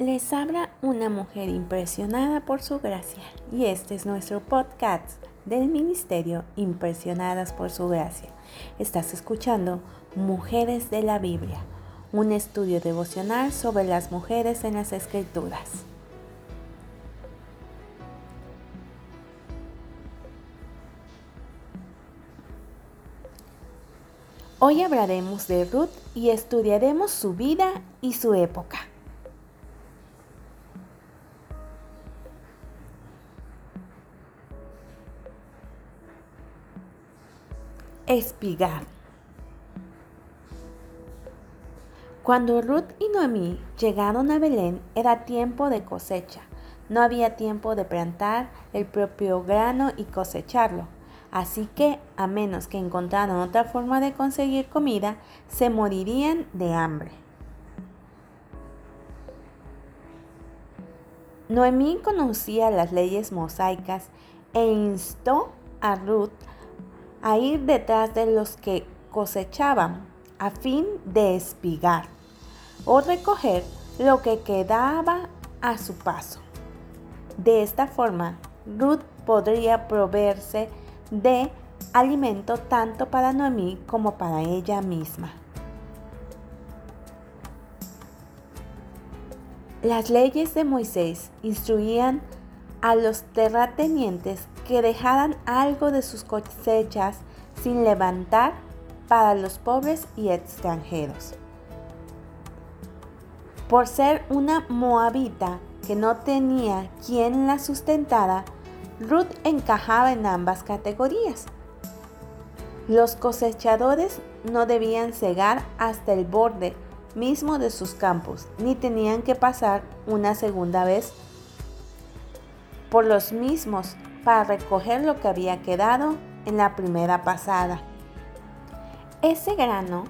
Les habla una mujer impresionada por su gracia y este es nuestro podcast del Ministerio Impresionadas por su gracia. Estás escuchando Mujeres de la Biblia, un estudio devocional sobre las mujeres en las Escrituras. Hoy hablaremos de Ruth y estudiaremos su vida y su época. Espigar. Cuando Ruth y Noemí llegaron a Belén era tiempo de cosecha. No había tiempo de plantar el propio grano y cosecharlo. Así que, a menos que encontraran otra forma de conseguir comida, se morirían de hambre. Noemí conocía las leyes mosaicas e instó a Ruth a ir detrás de los que cosechaban a fin de espigar o recoger lo que quedaba a su paso. De esta forma, Ruth podría proveerse de alimento tanto para Noemí como para ella misma. Las leyes de Moisés instruían a los terratenientes que dejaran algo de sus cosechas sin levantar para los pobres y extranjeros. Por ser una moabita que no tenía quien la sustentara, Ruth encajaba en ambas categorías. Los cosechadores no debían cegar hasta el borde mismo de sus campos, ni tenían que pasar una segunda vez por los mismos para recoger lo que había quedado en la primera pasada. Ese grano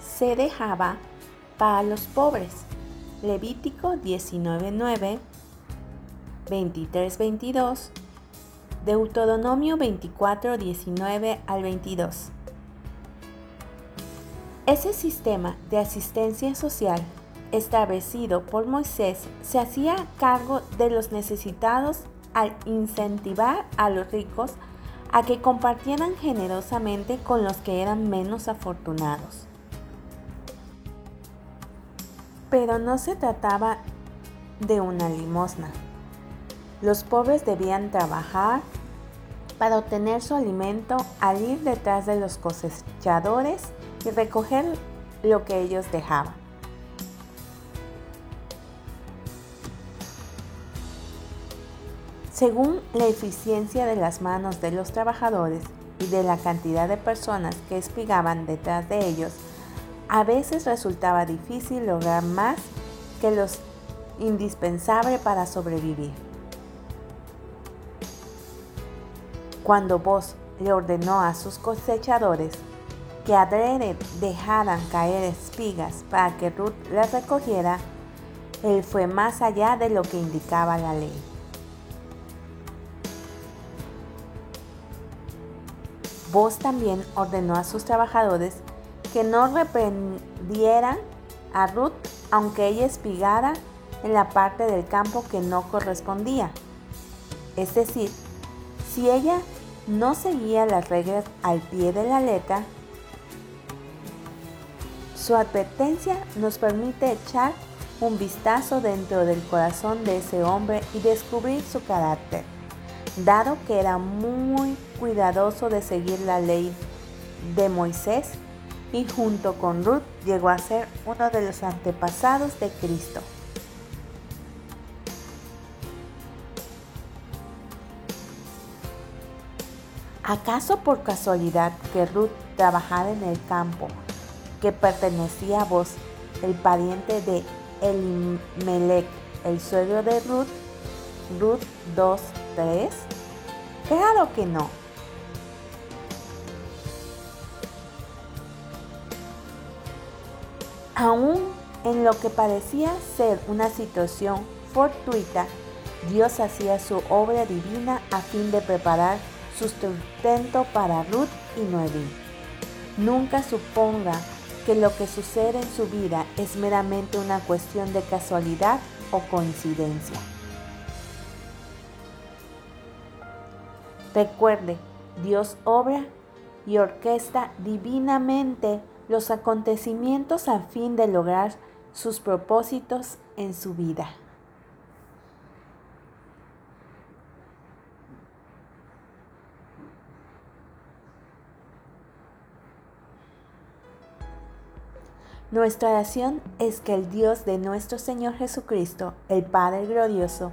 se dejaba para los pobres. Levítico 19.9, 23.22, Deuteronomio 24.19 al 22. Ese sistema de asistencia social establecido por Moisés se hacía cargo de los necesitados al incentivar a los ricos a que compartieran generosamente con los que eran menos afortunados. Pero no se trataba de una limosna. Los pobres debían trabajar para obtener su alimento al ir detrás de los cosechadores y recoger lo que ellos dejaban. Según la eficiencia de las manos de los trabajadores y de la cantidad de personas que espigaban detrás de ellos, a veces resultaba difícil lograr más que los indispensable para sobrevivir. Cuando vos le ordenó a sus cosechadores que adrede dejaran caer espigas para que Ruth las recogiera, él fue más allá de lo que indicaba la ley. Vos también ordenó a sus trabajadores que no reprendieran a Ruth aunque ella espigara en la parte del campo que no correspondía. Es decir, si ella no seguía las reglas al pie de la letra, su advertencia nos permite echar un vistazo dentro del corazón de ese hombre y descubrir su carácter dado que era muy cuidadoso de seguir la ley de Moisés y junto con Ruth llegó a ser uno de los antepasados de Cristo. ¿Acaso por casualidad que Ruth trabajara en el campo que pertenecía a vos, el pariente de Elimelech, el suegro de Ruth? Ruth 2, 3? Claro que no. Aún en lo que parecía ser una situación fortuita, Dios hacía su obra divina a fin de preparar sustento para Ruth y Noemí. Nunca suponga que lo que sucede en su vida es meramente una cuestión de casualidad o coincidencia. Recuerde, Dios obra y orquesta divinamente los acontecimientos a fin de lograr sus propósitos en su vida. Nuestra oración es que el Dios de nuestro Señor Jesucristo, el Padre glorioso,